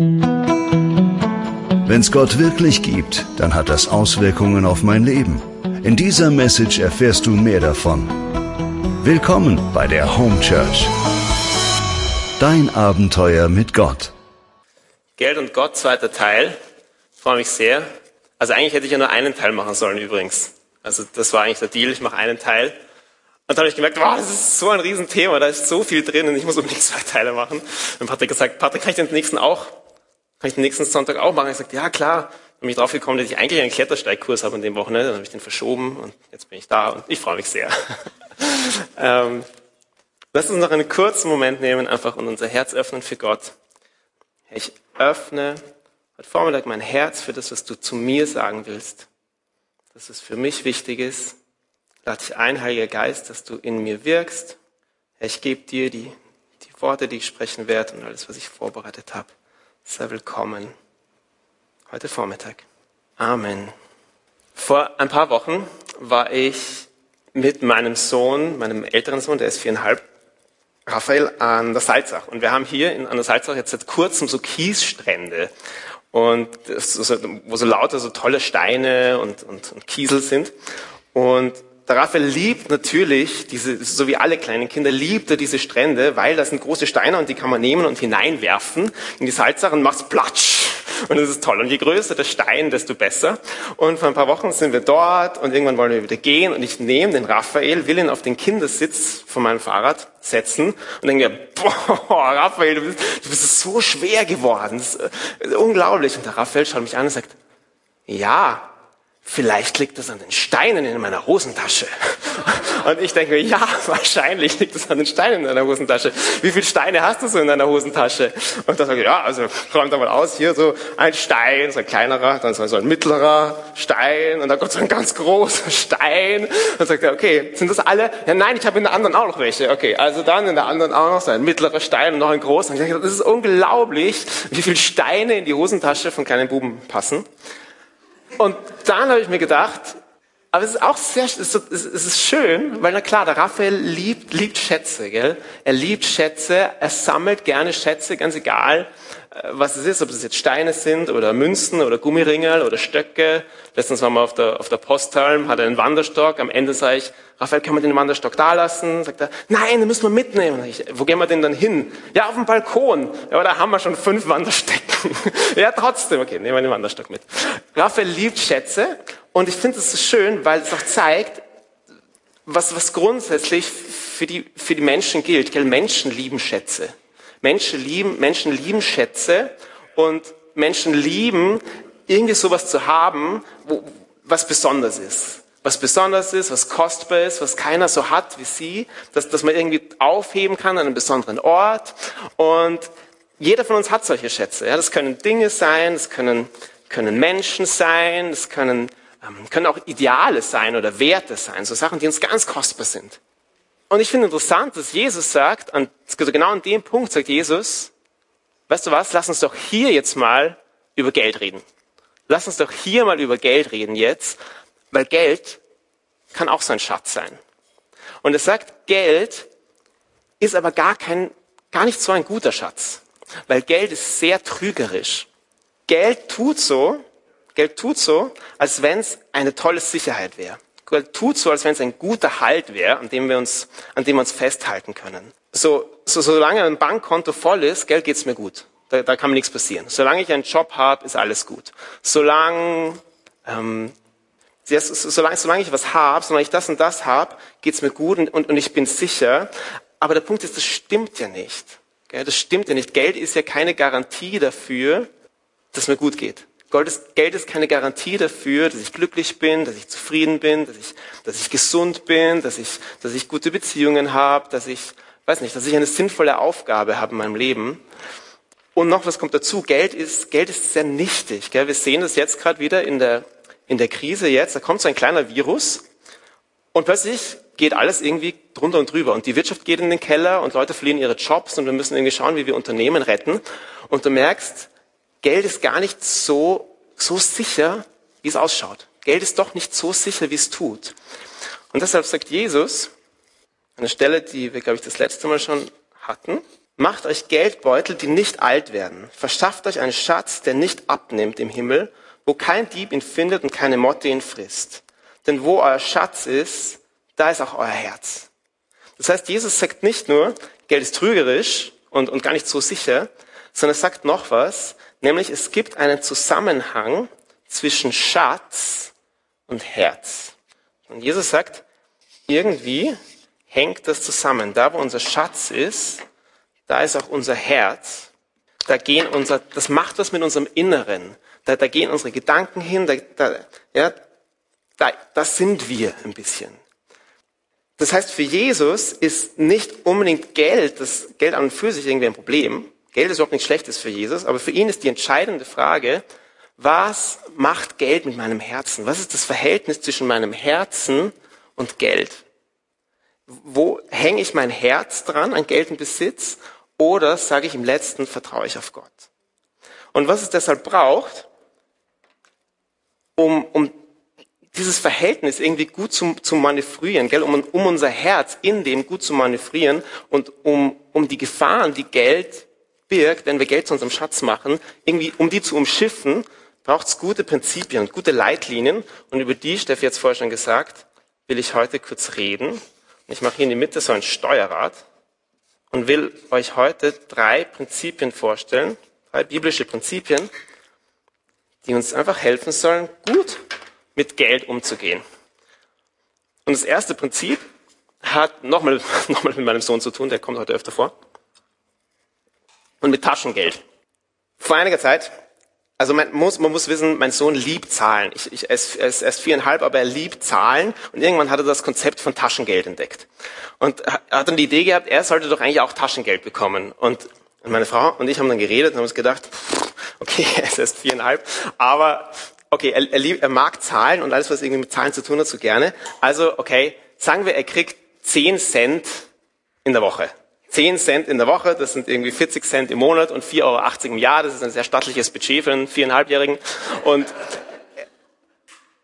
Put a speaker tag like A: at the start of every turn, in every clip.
A: Wenn es Gott wirklich gibt, dann hat das Auswirkungen auf mein Leben. In dieser Message erfährst du mehr davon. Willkommen bei der Home Church. Dein Abenteuer mit Gott.
B: Geld und Gott, zweiter Teil. Ich freue mich sehr. Also eigentlich hätte ich ja nur einen Teil machen sollen übrigens. Also das war eigentlich der Deal, ich mache einen Teil. Und dann habe ich gemerkt, wow, das ist so ein Riesenthema, da ist so viel drin und ich muss unbedingt zwei Teile machen. Und Patrick gesagt, Patrick, kann ich den nächsten auch, kann ich den nächsten Sonntag auch machen? Ich sagte, ja klar. Dann bin ich drauf gekommen, dass ich eigentlich einen Klettersteigkurs habe an dem Wochenende, dann habe ich den verschoben und jetzt bin ich da und ich freue mich sehr. ähm, lass uns noch einen kurzen Moment nehmen, einfach und unser Herz öffnen für Gott. Ich öffne heute Vormittag mein Herz für das, was du zu mir sagen willst. Dass es für mich wichtig ist. Lade dich ein, Heiliger Geist, dass du in mir wirkst. Ich gebe dir die, die Worte, die ich sprechen werde und alles, was ich vorbereitet habe. Sei willkommen. Heute Vormittag. Amen. Vor ein paar Wochen war ich mit meinem Sohn, meinem älteren Sohn, der ist viereinhalb, Raphael, an der Salzach. Und wir haben hier in, an der Salzach jetzt seit kurzem so Kiesstrände und so, wo so lauter so tolle Steine und, und, und Kiesel sind. Und der Raphael liebt natürlich diese, so wie alle kleinen Kinder, liebt er diese Strände, weil das sind große Steine und die kann man nehmen und hineinwerfen in die Salzach und macht's platsch. Und das ist toll. Und je größer der Stein, desto besser. Und vor ein paar Wochen sind wir dort und irgendwann wollen wir wieder gehen und ich nehme den Raphael, will ihn auf den Kindersitz von meinem Fahrrad setzen und denke mir, boah, Raphael, du bist, du bist so schwer geworden. Das ist unglaublich. Und der Raphael schaut mich an und sagt, ja, Vielleicht liegt es an den Steinen in meiner Hosentasche. Und ich denke mir, ja, wahrscheinlich liegt es an den Steinen in deiner Hosentasche. Wie viele Steine hast du so in deiner Hosentasche? Und dann sage ich, ja, also räumt da mal aus, hier so ein Stein, so ein kleinerer, dann so ein mittlerer Stein und dann kommt so ein ganz großer Stein. Dann sagt er, okay, sind das alle? Ja, nein, ich habe in der anderen auch noch welche. Okay, also dann in der anderen auch noch so ein mittlerer Stein und noch ein großer. Und ich denke, das ist unglaublich, wie viele Steine in die Hosentasche von kleinen Buben passen. Und dann habe ich mir gedacht, aber es ist auch sehr, es ist, schön, weil na klar, der Raphael liebt, liebt Schätze, gell? Er liebt Schätze, er sammelt gerne Schätze, ganz egal, äh, was es ist, ob es jetzt Steine sind oder Münzen oder Gummiringel oder Stöcke. Letztens waren wir auf der, auf der Posthalm, hat er einen Wanderstock. Am Ende sage ich, Raphael, kann man den Wanderstock da lassen? Sagt er, nein, den müssen wir mitnehmen. Ich, wo gehen wir denn dann hin? Ja, auf dem Balkon. Ja, aber da haben wir schon fünf Wanderstecken. ja, trotzdem. Okay, nehmen wir den Wanderstock mit. Raphael liebt Schätze und ich finde es so schön, weil es auch zeigt, was, was grundsätzlich für die, für die Menschen gilt. Gell? Menschen lieben Schätze. Menschen lieben, Menschen lieben Schätze und Menschen lieben, irgendwie sowas zu haben, wo, was besonders ist was besonders ist, was kostbar ist, was keiner so hat wie sie, dass, dass man irgendwie aufheben kann an einem besonderen Ort. Und jeder von uns hat solche Schätze. Ja, das können Dinge sein, das können, können Menschen sein, das können, können auch Ideale sein oder Werte sein, so Sachen, die uns ganz kostbar sind. Und ich finde interessant, dass Jesus sagt, an, also genau an dem Punkt sagt Jesus, weißt du was, lass uns doch hier jetzt mal über Geld reden. Lass uns doch hier mal über Geld reden jetzt. Weil Geld kann auch so ein Schatz sein. Und es sagt, Geld ist aber gar kein, gar nicht so ein guter Schatz. Weil Geld ist sehr trügerisch. Geld tut so, Geld tut so, als wenn es eine tolle Sicherheit wäre. Geld tut so, als wenn es ein guter Halt wäre, an dem wir uns, an dem wir uns festhalten können. So, so solange ein Bankkonto voll ist, Geld geht's mir gut. Da, da kann mir nichts passieren. Solange ich einen Job habe, ist alles gut. Solange ähm, solange, solange ich was habe, solange ich das und das habe, geht's mir gut und, und, und ich bin sicher. Aber der Punkt ist, das stimmt ja nicht. Das stimmt ja nicht. Geld ist ja keine Garantie dafür, dass mir gut geht. Geld ist, Geld ist keine Garantie dafür, dass ich glücklich bin, dass ich zufrieden bin, dass ich, dass ich gesund bin, dass ich, dass ich gute Beziehungen habe, dass ich, weiß nicht, dass ich eine sinnvolle Aufgabe habe in meinem Leben. Und noch was kommt dazu. Geld ist, Geld ist sehr nichtig. Wir sehen das jetzt gerade wieder in der in der Krise jetzt, da kommt so ein kleiner Virus und plötzlich geht alles irgendwie drunter und drüber und die Wirtschaft geht in den Keller und Leute verlieren ihre Jobs und wir müssen irgendwie schauen, wie wir Unternehmen retten und du merkst, Geld ist gar nicht so, so sicher, wie es ausschaut. Geld ist doch nicht so sicher, wie es tut. Und deshalb sagt Jesus, eine Stelle, die wir, glaube ich, das letzte Mal schon hatten, Macht euch Geldbeutel, die nicht alt werden. Verschafft euch einen Schatz, der nicht abnimmt im Himmel, wo kein Dieb ihn findet und keine Motte ihn frisst. Denn wo euer Schatz ist, da ist auch euer Herz. Das heißt, Jesus sagt nicht nur, Geld ist trügerisch und, und gar nicht so sicher, sondern er sagt noch was, nämlich es gibt einen Zusammenhang zwischen Schatz und Herz. Und Jesus sagt, irgendwie hängt das zusammen. Da, wo unser Schatz ist, da ist auch unser Herz. Da gehen unser, das macht was mit unserem Inneren. Da, da gehen unsere Gedanken hin. Da, da, ja, da, das sind wir ein bisschen. Das heißt, für Jesus ist nicht unbedingt Geld, das Geld an und für sich irgendwie ein Problem. Geld ist überhaupt nichts Schlechtes für Jesus, aber für ihn ist die entscheidende Frage, was macht Geld mit meinem Herzen? Was ist das Verhältnis zwischen meinem Herzen und Geld? Wo hänge ich mein Herz dran an Geld und Besitz oder sage ich im letzten, vertraue ich auf Gott? Und was es deshalb braucht, um, um dieses Verhältnis irgendwie gut zu, zu manövrieren, gell? Um, um unser Herz in dem gut zu manövrieren und um, um die Gefahren, die Geld birgt, wenn wir Geld zu unserem Schatz machen, irgendwie um die zu umschiffen, braucht es gute Prinzipien gute Leitlinien. Und über die, Steffi hat es vorher schon gesagt, will ich heute kurz reden. Ich mache hier in die Mitte so ein Steuerrad und will euch heute drei Prinzipien vorstellen, drei biblische Prinzipien, die uns einfach helfen sollen, gut mit Geld umzugehen. Und das erste Prinzip hat nochmal noch mal mit meinem Sohn zu tun, der kommt heute öfter vor, und mit Taschengeld. Vor einiger Zeit, also man muss, man muss wissen, mein Sohn liebt Zahlen. Ich, ich, er, ist, er ist viereinhalb, aber er liebt Zahlen. Und irgendwann hat er das Konzept von Taschengeld entdeckt. Und er hat dann die Idee gehabt, er sollte doch eigentlich auch Taschengeld bekommen. Und meine Frau und ich haben dann geredet und haben uns gedacht, okay, er ist erst viereinhalb, aber okay, er, er, liebt, er mag Zahlen und alles, was irgendwie mit Zahlen zu tun hat, so gerne. Also, okay, sagen wir, er kriegt zehn Cent in der Woche. 10 Cent in der Woche, das sind irgendwie 40 Cent im Monat und 4,80 Euro im Jahr. Das ist ein sehr stattliches Budget für einen viereinhalbjährigen. Und,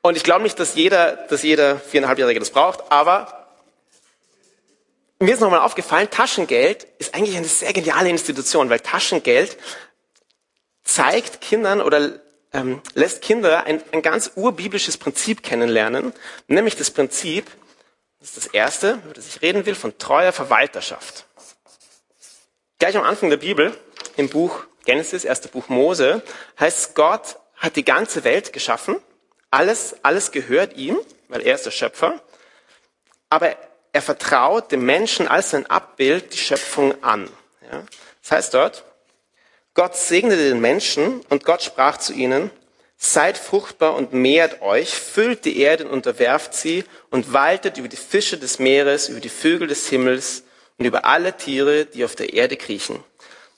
B: und ich glaube nicht, dass jeder, dass jeder viereinhalbjährige das braucht, aber mir ist nochmal aufgefallen, Taschengeld ist eigentlich eine sehr geniale Institution, weil Taschengeld zeigt Kindern oder ähm, lässt Kinder ein, ein ganz urbiblisches Prinzip kennenlernen, nämlich das Prinzip, das ist das erste, über das ich reden will, von treuer Verwalterschaft. Gleich am Anfang der Bibel, im Buch Genesis, erste Buch Mose, heißt Gott hat die ganze Welt geschaffen. Alles, alles gehört ihm, weil er ist der Schöpfer. Aber er vertraut dem Menschen als sein Abbild die Schöpfung an. Ja? Das heißt dort, Gott segnete den Menschen und Gott sprach zu ihnen, seid fruchtbar und mehrt euch, füllt die Erde und unterwerft sie und waltet über die Fische des Meeres, über die Vögel des Himmels und über alle Tiere, die auf der Erde kriechen.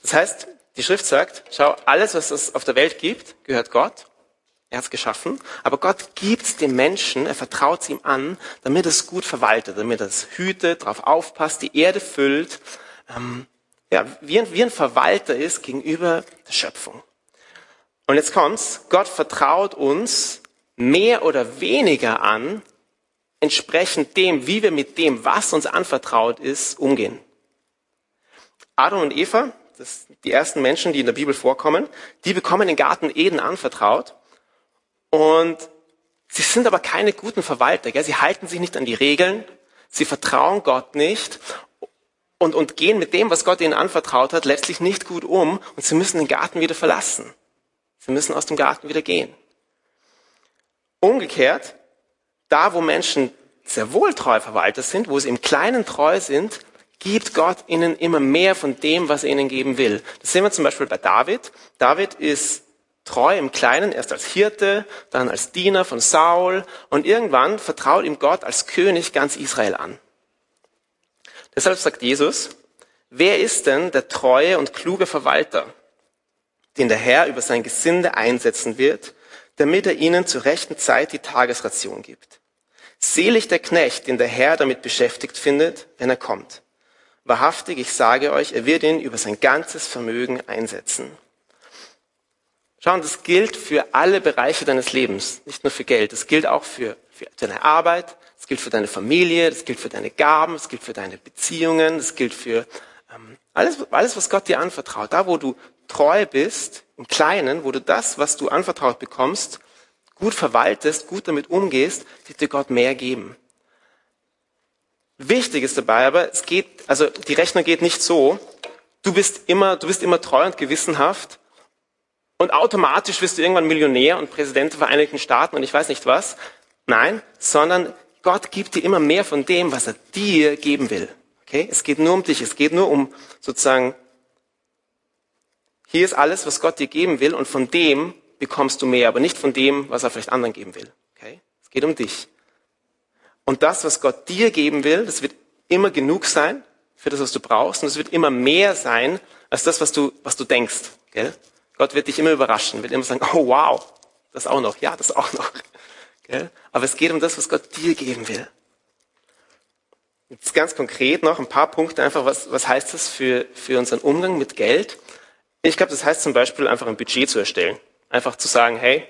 B: Das heißt, die Schrift sagt, schau, alles, was es auf der Welt gibt, gehört Gott. Er hat es geschaffen, aber Gott gibt es dem Menschen, er vertraut es ihm an, damit es gut verwaltet, damit es hütet, darauf aufpasst, die Erde füllt, ähm, ja, wie ein, wie ein Verwalter ist gegenüber der Schöpfung. Und jetzt kommt's, Gott vertraut uns mehr oder weniger an, entsprechend dem, wie wir mit dem, was uns anvertraut ist, umgehen. Adam und Eva, das sind die ersten Menschen, die in der Bibel vorkommen, die bekommen den Garten Eden anvertraut und sie sind aber keine guten Verwalter. Gell? Sie halten sich nicht an die Regeln, sie vertrauen Gott nicht und, und gehen mit dem, was Gott ihnen anvertraut hat, letztlich nicht gut um und sie müssen den Garten wieder verlassen. Sie müssen aus dem Garten wieder gehen. Umgekehrt da, wo Menschen sehr wohl treu Verwalter sind, wo sie im Kleinen treu sind, gibt Gott ihnen immer mehr von dem, was er ihnen geben will. Das sehen wir zum Beispiel bei David. David ist treu im Kleinen, erst als Hirte, dann als Diener von Saul und irgendwann vertraut ihm Gott als König ganz Israel an. Deshalb sagt Jesus, wer ist denn der treue und kluge Verwalter, den der Herr über sein Gesinde einsetzen wird, damit er ihnen zur rechten Zeit die Tagesration gibt? Selig der Knecht, den der Herr damit beschäftigt findet, wenn er kommt. Wahrhaftig, ich sage euch, er wird ihn über sein ganzes Vermögen einsetzen. Schauen, das gilt für alle Bereiche deines Lebens, nicht nur für Geld. Das gilt auch für, für deine Arbeit, das gilt für deine Familie, das gilt für deine Gaben, das gilt für deine Beziehungen, das gilt für ähm, Alles, alles, was Gott dir anvertraut, da wo du treu bist, im Kleinen, wo du das, was du anvertraut bekommst, gut verwaltest, gut damit umgehst, wird dir Gott mehr geben. Wichtig ist dabei aber, es geht, also die Rechnung geht nicht so, du bist immer, du bist immer treu und gewissenhaft und automatisch wirst du irgendwann Millionär und Präsident der Vereinigten Staaten und ich weiß nicht was. Nein, sondern Gott gibt dir immer mehr von dem, was er dir geben will. Okay? Es geht nur um dich. Es geht nur um sozusagen, hier ist alles, was Gott dir geben will und von dem bekommst du mehr, aber nicht von dem, was er vielleicht anderen geben will. Okay? Es geht um dich. Und das, was Gott dir geben will, das wird immer genug sein für das, was du brauchst und es wird immer mehr sein als das, was du, was du denkst. Gell? Gott wird dich immer überraschen, wird immer sagen, oh wow, das auch noch, ja, das auch noch. Gell? Aber es geht um das, was Gott dir geben will. Jetzt ganz konkret noch ein paar Punkte einfach, was, was heißt das für, für unseren Umgang mit Geld? Ich glaube, das heißt zum Beispiel einfach ein Budget zu erstellen. Einfach zu sagen, hey,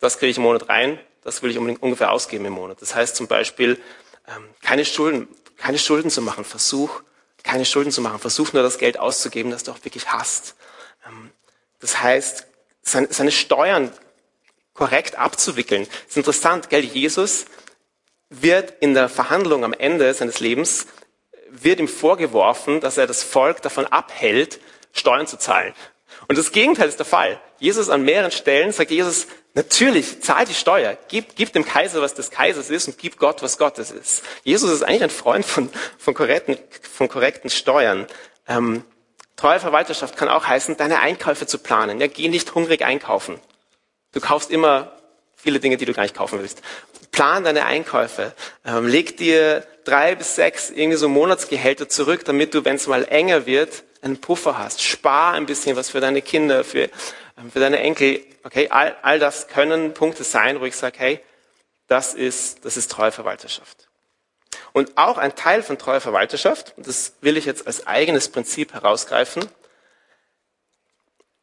B: das kriege ich im Monat rein, das will ich ungefähr ausgeben im Monat. Das heißt zum Beispiel, ähm, keine Schulden, keine Schulden zu machen. Versuch, keine Schulden zu machen. Versuch nur das Geld auszugeben, das du auch wirklich hast. Ähm, das heißt, seine Steuern korrekt abzuwickeln. Das ist interessant, gell? Jesus wird in der Verhandlung am Ende seines Lebens, wird ihm vorgeworfen, dass er das Volk davon abhält, Steuern zu zahlen. Und das Gegenteil ist der Fall. Jesus an mehreren Stellen sagt Jesus, natürlich, zahl die Steuer, gib, gib dem Kaiser, was des Kaisers ist und gib Gott, was Gottes ist. Jesus ist eigentlich ein Freund von, von, korrekten, von korrekten Steuern. Ähm, treue Verwalterschaft kann auch heißen, deine Einkäufe zu planen. Ja, geh nicht hungrig einkaufen. Du kaufst immer viele Dinge, die du gar nicht kaufen willst. Plan deine Einkäufe. Ähm, leg dir drei bis sechs irgendwie so Monatsgehälter zurück, damit du, wenn es mal enger wird, einen Puffer hast. Spar ein bisschen was für deine Kinder, für, ähm, für deine Enkel. Okay, all, all das können Punkte sein, wo ich sage, hey, das ist, das ist treue Verwalterschaft. Und auch ein Teil von treuer Verwalterschaft, das will ich jetzt als eigenes Prinzip herausgreifen,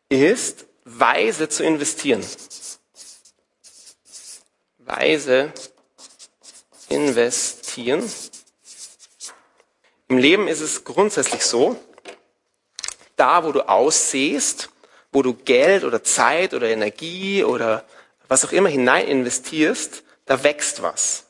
B: ist weise zu investieren weise investieren. Im Leben ist es grundsätzlich so, da wo du aussehst, wo du Geld oder Zeit oder Energie oder was auch immer hinein investierst, da wächst was.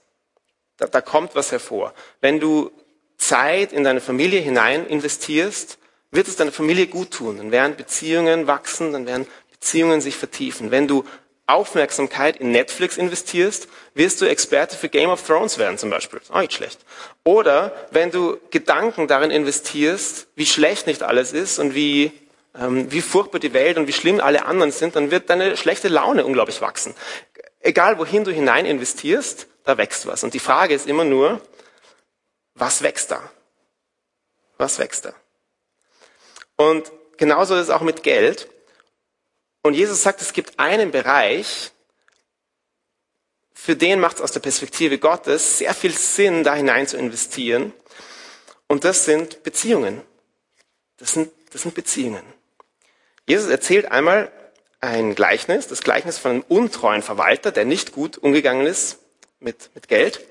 B: Da, da kommt was hervor. Wenn du Zeit in deine Familie hinein investierst, wird es deiner Familie gut tun. Dann werden Beziehungen wachsen, dann werden Beziehungen sich vertiefen. Wenn du Aufmerksamkeit in Netflix investierst, wirst du Experte für Game of Thrones werden zum Beispiel. Auch nicht schlecht. Oder wenn du Gedanken darin investierst, wie schlecht nicht alles ist und wie, ähm, wie furchtbar die Welt und wie schlimm alle anderen sind, dann wird deine schlechte Laune unglaublich wachsen. Egal wohin du hinein investierst, da wächst was. Und die Frage ist immer nur, was wächst da? Was wächst da? Und genauso ist es auch mit Geld. Und Jesus sagt, es gibt einen Bereich, für den macht es aus der Perspektive Gottes sehr viel Sinn, da hinein zu investieren. Und das sind Beziehungen. Das sind, das sind Beziehungen. Jesus erzählt einmal ein Gleichnis, das Gleichnis von einem untreuen Verwalter, der nicht gut umgegangen ist mit, mit Geld.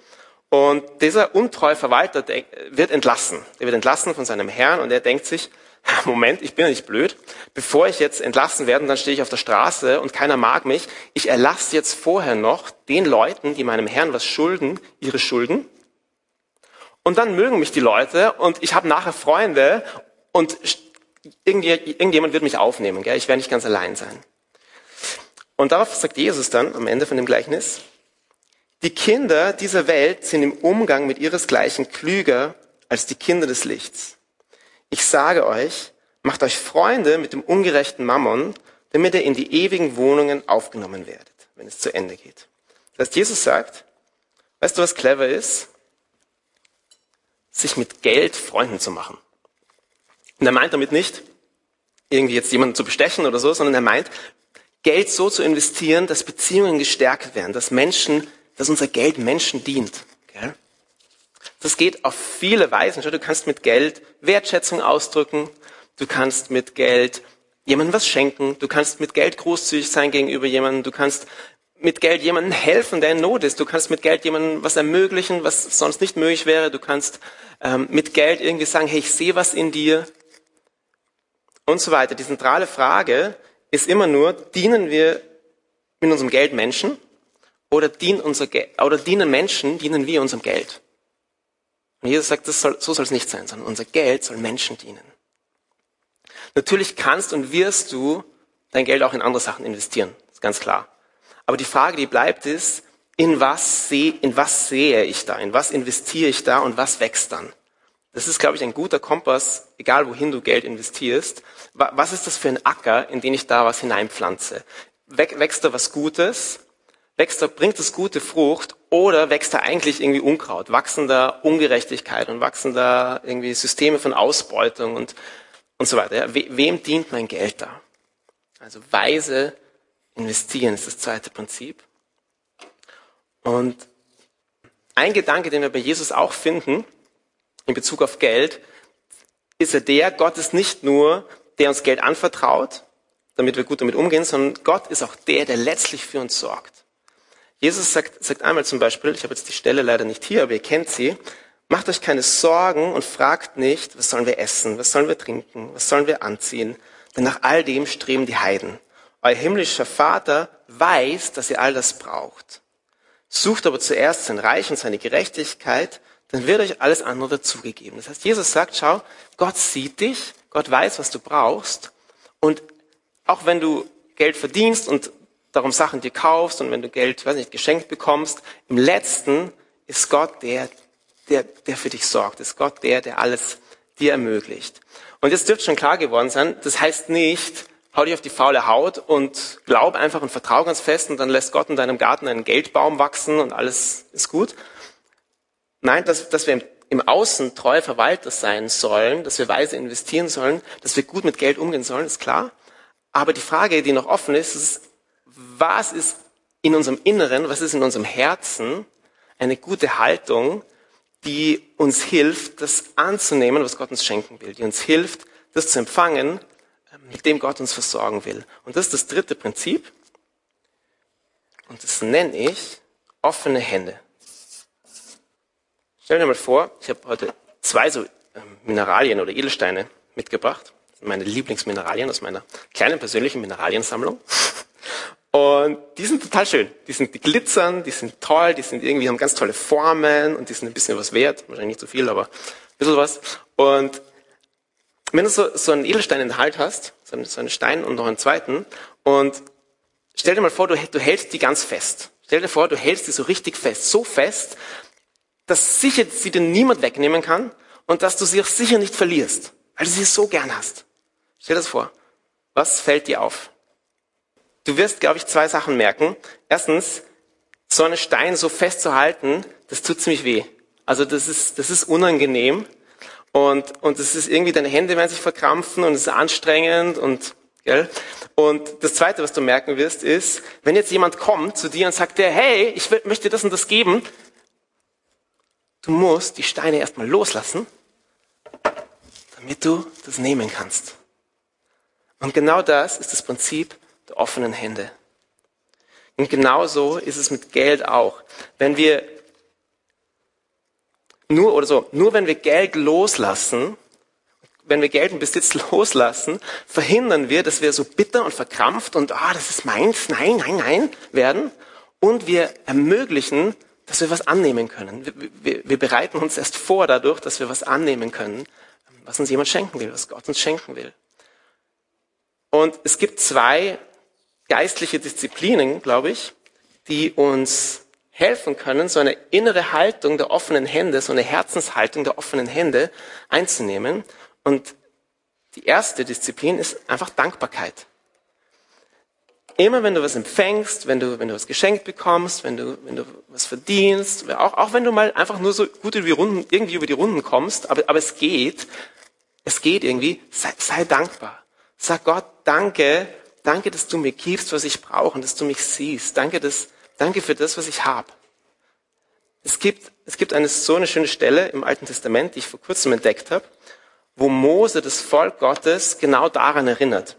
B: Und dieser untreue Verwalter wird entlassen. Er wird entlassen von seinem Herrn und er denkt sich, Moment, ich bin ja nicht blöd. Bevor ich jetzt entlassen werde, dann stehe ich auf der Straße und keiner mag mich. Ich erlasse jetzt vorher noch den Leuten, die meinem Herrn was schulden, ihre Schulden. Und dann mögen mich die Leute und ich habe nachher Freunde und irgendjemand wird mich aufnehmen. Gell? Ich werde nicht ganz allein sein. Und darauf sagt Jesus dann am Ende von dem Gleichnis, die Kinder dieser Welt sind im Umgang mit ihresgleichen klüger als die Kinder des Lichts. Ich sage euch, macht euch Freunde mit dem ungerechten Mammon, damit ihr in die ewigen Wohnungen aufgenommen werdet, wenn es zu Ende geht. Das heißt, Jesus sagt, weißt du, was clever ist? Sich mit Geld Freunden zu machen. Und er meint damit nicht, irgendwie jetzt jemanden zu bestechen oder so, sondern er meint, Geld so zu investieren, dass Beziehungen gestärkt werden, dass Menschen, dass unser Geld Menschen dient. Das geht auf viele Weisen. Du kannst mit Geld Wertschätzung ausdrücken. Du kannst mit Geld jemandem was schenken. Du kannst mit Geld großzügig sein gegenüber jemandem. Du kannst mit Geld jemandem helfen, der in Not ist. Du kannst mit Geld jemandem was ermöglichen, was sonst nicht möglich wäre. Du kannst ähm, mit Geld irgendwie sagen, hey, ich sehe was in dir. und so weiter. Die zentrale Frage ist immer nur, dienen wir mit unserem Geld Menschen oder dienen, unser oder dienen Menschen, dienen wir unserem Geld? Und Jesus sagt, soll, so soll es nicht sein, sondern unser Geld soll Menschen dienen. Natürlich kannst und wirst du dein Geld auch in andere Sachen investieren, ist ganz klar. Aber die Frage, die bleibt, ist, in was, sehe, in was sehe ich da, in was investiere ich da und was wächst dann? Das ist, glaube ich, ein guter Kompass, egal wohin du Geld investierst. Was ist das für ein Acker, in den ich da was hineinpflanze? Wächst da was Gutes? Wächst da, bringt das gute Frucht? Oder wächst da eigentlich irgendwie Unkraut? Wachsen da Ungerechtigkeit und wachsen da irgendwie Systeme von Ausbeutung und, und so weiter? wem dient mein Geld da? Also weise investieren ist das zweite Prinzip. Und ein Gedanke, den wir bei Jesus auch finden, in Bezug auf Geld, ist ja der, Gott ist nicht nur, der uns Geld anvertraut, damit wir gut damit umgehen, sondern Gott ist auch der, der letztlich für uns sorgt. Jesus sagt, sagt einmal zum Beispiel, ich habe jetzt die Stelle leider nicht hier, aber ihr kennt sie, macht euch keine Sorgen und fragt nicht, was sollen wir essen, was sollen wir trinken, was sollen wir anziehen, denn nach all dem streben die Heiden. Euer himmlischer Vater weiß, dass ihr all das braucht. Sucht aber zuerst sein Reich und seine Gerechtigkeit, dann wird euch alles andere dazugegeben. Das heißt, Jesus sagt, schau, Gott sieht dich, Gott weiß, was du brauchst. Und auch wenn du Geld verdienst und darum Sachen dir kaufst und wenn du Geld, weiß nicht, geschenkt bekommst, im letzten ist Gott der, der, der für dich sorgt. Ist Gott der, der alles dir ermöglicht. Und jetzt dürfte schon klar geworden sein, das heißt nicht, hau dich auf die faule Haut und glaub einfach und vertrau ganz fest und dann lässt Gott in deinem Garten einen Geldbaum wachsen und alles ist gut, Nein, dass, dass wir im, Außen treue Verwalter sein sollen, dass wir weise investieren sollen, dass wir gut mit Geld umgehen sollen, ist klar. Aber die Frage, die noch offen ist, ist, was ist in unserem Inneren, was ist in unserem Herzen eine gute Haltung, die uns hilft, das anzunehmen, was Gott uns schenken will, die uns hilft, das zu empfangen, mit dem Gott uns versorgen will. Und das ist das dritte Prinzip. Und das nenne ich offene Hände. Stell dir mal vor, ich habe heute zwei so ähm, Mineralien oder Edelsteine mitgebracht. Meine Lieblingsmineralien aus meiner kleinen persönlichen Mineraliensammlung. Und die sind total schön. Die sind, die glitzern, die sind toll, die sind irgendwie, haben ganz tolle Formen und die sind ein bisschen was wert. Wahrscheinlich nicht so viel, aber ein bisschen was. Und wenn du so, so einen Edelstein in der Hand hast, so einen, Stein und noch einen zweiten, und stell dir mal vor, du, du hältst die ganz fest. Stell dir vor, du hältst die so richtig fest. So fest, dass sicher sie dir niemand wegnehmen kann und dass du sie auch sicher nicht verlierst, weil du sie so gern hast. Stell dir das vor. Was fällt dir auf? Du wirst, glaube ich, zwei Sachen merken. Erstens, so einen Stein so festzuhalten, das tut ziemlich weh. Also das ist, das ist unangenehm und, und es ist irgendwie, deine Hände werden sich verkrampfen und es ist anstrengend und, gell? Und das zweite, was du merken wirst, ist, wenn jetzt jemand kommt zu dir und sagt dir, hey, ich möchte das und das geben, Du musst die Steine erstmal loslassen, damit du das nehmen kannst. Und genau das ist das Prinzip der offenen Hände. Und genauso ist es mit Geld auch. Wenn wir nur oder so, nur wenn wir Geld loslassen, wenn wir Geld und Besitz loslassen, verhindern wir, dass wir so bitter und verkrampft und ah, das ist meins, nein, nein, nein werden. Und wir ermöglichen, dass wir was annehmen können. Wir, wir, wir bereiten uns erst vor dadurch, dass wir was annehmen können, was uns jemand schenken will, was Gott uns schenken will. Und es gibt zwei geistliche Disziplinen, glaube ich, die uns helfen können, so eine innere Haltung der offenen Hände, so eine Herzenshaltung der offenen Hände einzunehmen. Und die erste Disziplin ist einfach Dankbarkeit. Immer wenn du was empfängst, wenn du, wenn du was geschenkt bekommst, wenn du, wenn du was verdienst, auch, auch wenn du mal einfach nur so gut über die Runden, irgendwie über die Runden kommst, aber, aber es geht, es geht irgendwie, sei, sei dankbar. Sag Gott, danke, danke, dass du mir gibst, was ich brauche und dass du mich siehst. Danke, dass, danke für das, was ich habe. Es gibt, es gibt eine, so eine schöne Stelle im Alten Testament, die ich vor kurzem entdeckt habe, wo Mose das Volk Gottes genau daran erinnert.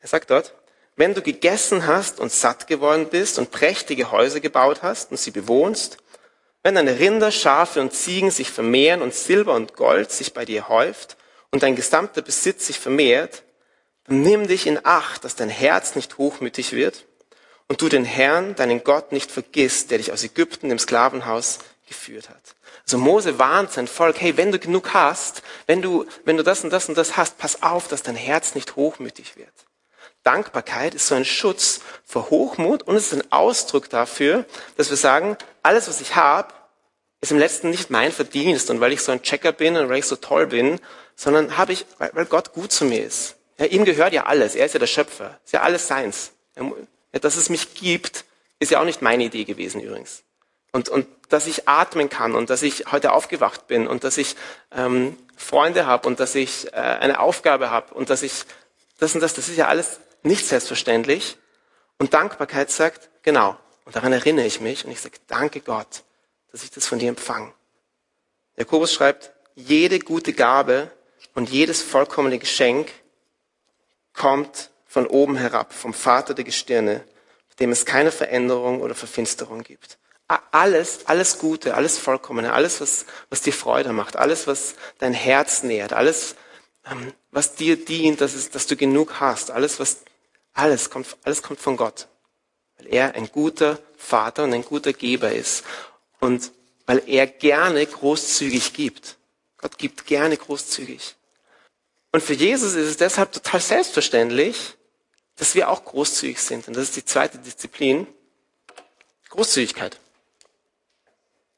B: Er sagt dort, wenn du gegessen hast und satt geworden bist und prächtige Häuser gebaut hast und sie bewohnst, wenn deine Rinder, Schafe und Ziegen sich vermehren und Silber und Gold sich bei dir häuft und dein gesamter Besitz sich vermehrt, dann nimm dich in Acht, dass dein Herz nicht hochmütig wird und du den Herrn, deinen Gott, nicht vergisst, der dich aus Ägypten im Sklavenhaus geführt hat. Also Mose warnt sein Volk, hey, wenn du genug hast, wenn du, wenn du das und das und das hast, pass auf, dass dein Herz nicht hochmütig wird. Dankbarkeit ist so ein Schutz vor Hochmut und es ist ein Ausdruck dafür, dass wir sagen, alles, was ich habe, ist im letzten nicht mein Verdienst und weil ich so ein Checker bin und weil ich so toll bin, sondern habe ich, weil, weil Gott gut zu mir ist. Ja, ihm gehört ja alles. Er ist ja der Schöpfer. Ist ja alles seins. Ja, dass es mich gibt, ist ja auch nicht meine Idee gewesen übrigens. Und, und dass ich atmen kann und dass ich heute aufgewacht bin und dass ich ähm, Freunde habe und dass ich äh, eine Aufgabe habe und dass ich das und das, das ist ja alles nicht selbstverständlich. Und Dankbarkeit sagt, genau, und daran erinnere ich mich und ich sage, danke Gott, dass ich das von dir empfange. Jakobus schreibt, jede gute Gabe und jedes vollkommene Geschenk kommt von oben herab, vom Vater der Gestirne, dem es keine Veränderung oder Verfinsterung gibt. Alles, alles Gute, alles Vollkommene, alles, was, was dir Freude macht, alles, was dein Herz nährt, alles, ähm, was dir dient, dass, es, dass du genug hast, alles, was, alles kommt, alles kommt von Gott. Weil er ein guter Vater und ein guter Geber ist. Und weil er gerne großzügig gibt. Gott gibt gerne großzügig. Und für Jesus ist es deshalb total selbstverständlich, dass wir auch großzügig sind. Und das ist die zweite Disziplin. Großzügigkeit.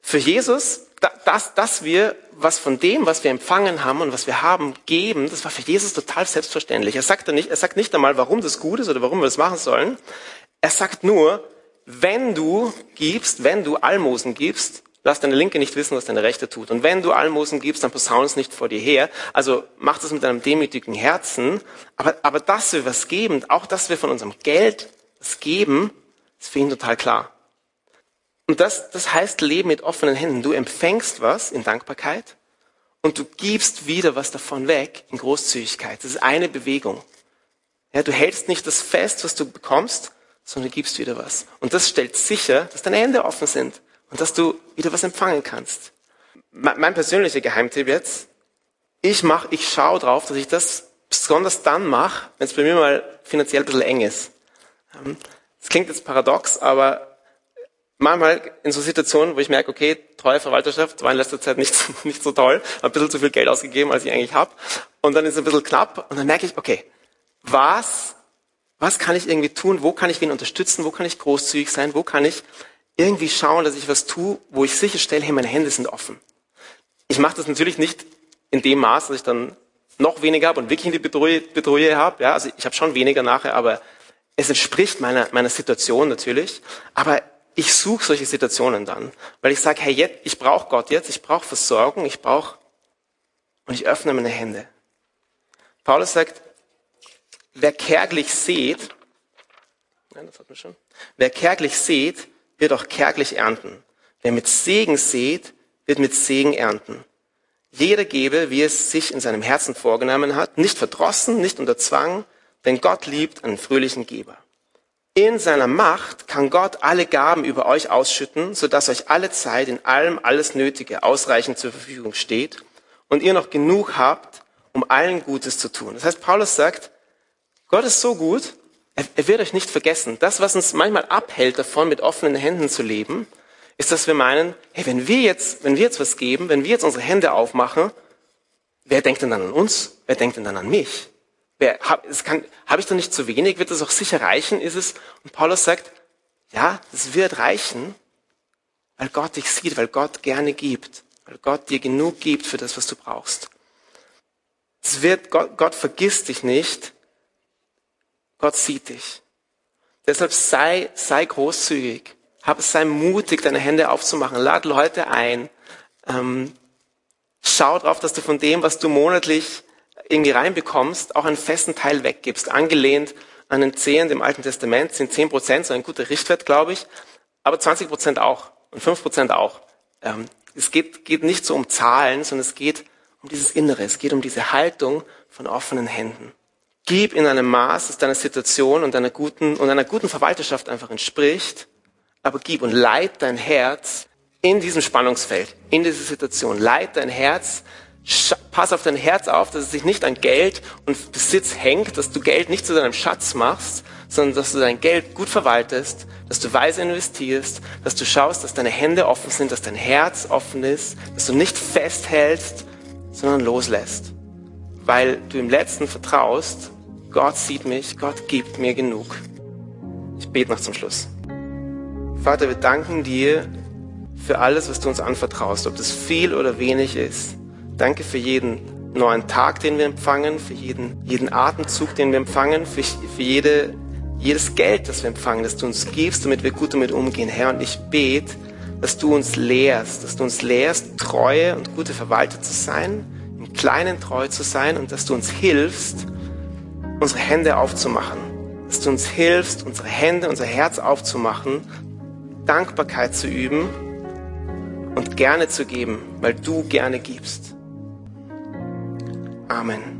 B: Für Jesus, dass, dass wir was von dem, was wir empfangen haben und was wir haben, geben, das war für Jesus total selbstverständlich. Er sagt, nicht, er sagt nicht einmal, warum das gut ist oder warum wir das machen sollen. Er sagt nur, wenn du gibst, wenn du Almosen gibst, lass deine Linke nicht wissen, was deine Rechte tut. Und wenn du Almosen gibst, dann posaun es nicht vor dir her. Also mach das mit einem demütigen Herzen. Aber, aber dass wir was geben, auch dass wir von unserem Geld was geben, ist für ihn total klar. Und das, das heißt Leben mit offenen Händen. Du empfängst was in Dankbarkeit und du gibst wieder was davon weg in Großzügigkeit. Das ist eine Bewegung. Ja, du hältst nicht das fest, was du bekommst, sondern gibst wieder was. Und das stellt sicher, dass deine Hände offen sind und dass du wieder was empfangen kannst. Mein persönlicher Geheimtipp jetzt, ich mach, ich schaue drauf, dass ich das besonders dann mache, wenn es bei mir mal finanziell ein bisschen eng ist. Das ähm, klingt jetzt paradox, aber manchmal in so Situationen, wo ich merke, okay, treue Verwalterschaft war in letzter Zeit nicht, nicht so toll, ein bisschen zu viel Geld ausgegeben, als ich eigentlich habe. Und dann ist es ein bisschen knapp und dann merke ich, okay, was, was kann ich irgendwie tun? Wo kann ich wen unterstützen? Wo kann ich großzügig sein? Wo kann ich irgendwie schauen, dass ich was tue, wo ich sicherstelle, hey, meine Hände sind offen. Ich mache das natürlich nicht in dem Maß, dass ich dann noch weniger habe und wirklich in die Bedrohung habe. Ja, also ich habe schon weniger nachher, aber es entspricht meiner, meiner Situation natürlich. Aber ich suche solche Situationen dann, weil ich sage, hey, jetzt, ich brauche Gott jetzt, ich brauche Versorgung, ich brauche und ich öffne meine Hände. Paulus sagt, wer kärglich sät, nein, das hat man schon, wer kärglich sät, wird auch kärglich ernten. Wer mit Segen sät, wird mit Segen ernten. Jeder gebe, wie es sich in seinem Herzen vorgenommen hat, nicht verdrossen, nicht unter Zwang, denn Gott liebt einen fröhlichen Geber. In seiner Macht kann Gott alle Gaben über euch ausschütten, sodass euch alle Zeit in allem alles Nötige ausreichend zur Verfügung steht und ihr noch genug habt, um allen Gutes zu tun. Das heißt, Paulus sagt, Gott ist so gut, er, er wird euch nicht vergessen. Das, was uns manchmal abhält davon, mit offenen Händen zu leben, ist, dass wir meinen, hey, wenn wir jetzt, wenn wir jetzt was geben, wenn wir jetzt unsere Hände aufmachen, wer denkt denn dann an uns? Wer denkt denn dann an mich? Habe hab ich da nicht zu wenig? Wird das auch sicher reichen? Ist es? Und Paulus sagt, ja, es wird reichen, weil Gott dich sieht, weil Gott gerne gibt, weil Gott dir genug gibt für das, was du brauchst. Es wird, Gott, Gott vergisst dich nicht, Gott sieht dich. Deshalb sei, sei großzügig, hab, sei mutig, deine Hände aufzumachen, lad Leute ein, ähm, schau drauf, dass du von dem, was du monatlich irgendwie reinbekommst, auch einen festen Teil weggibst, angelehnt an den Zehn im Alten Testament sind 10 Prozent so ein guter Richtwert, glaube ich, aber 20 Prozent auch und 5 Prozent auch. Ähm, es geht, geht nicht so um Zahlen, sondern es geht um dieses Innere, es geht um diese Haltung von offenen Händen. Gib in einem Maß, das deiner Situation und deiner guten, und einer guten Verwalterschaft einfach entspricht, aber gib und leit dein Herz in diesem Spannungsfeld, in dieser Situation. Leit dein Herz pass auf dein Herz auf, dass es sich nicht an Geld und Besitz hängt, dass du Geld nicht zu deinem Schatz machst, sondern dass du dein Geld gut verwaltest, dass du weise investierst, dass du schaust, dass deine Hände offen sind, dass dein Herz offen ist, dass du nicht festhältst, sondern loslässt. Weil du im Letzten vertraust, Gott sieht mich, Gott gibt mir genug. Ich bete noch zum Schluss. Vater, wir danken dir für alles, was du uns anvertraust, ob das viel oder wenig ist. Danke für jeden neuen Tag, den wir empfangen, für jeden, jeden Atemzug, den wir empfangen, für, für jede jedes Geld, das wir empfangen, das du uns gibst, damit wir gut damit umgehen, Herr. Und ich bete, dass du uns lehrst, dass du uns lehrst, treue und gute Verwalter zu sein, im Kleinen treu zu sein und dass du uns hilfst, unsere Hände aufzumachen. Dass du uns hilfst, unsere Hände, unser Herz aufzumachen, Dankbarkeit zu üben und gerne zu geben, weil du gerne gibst. Amen.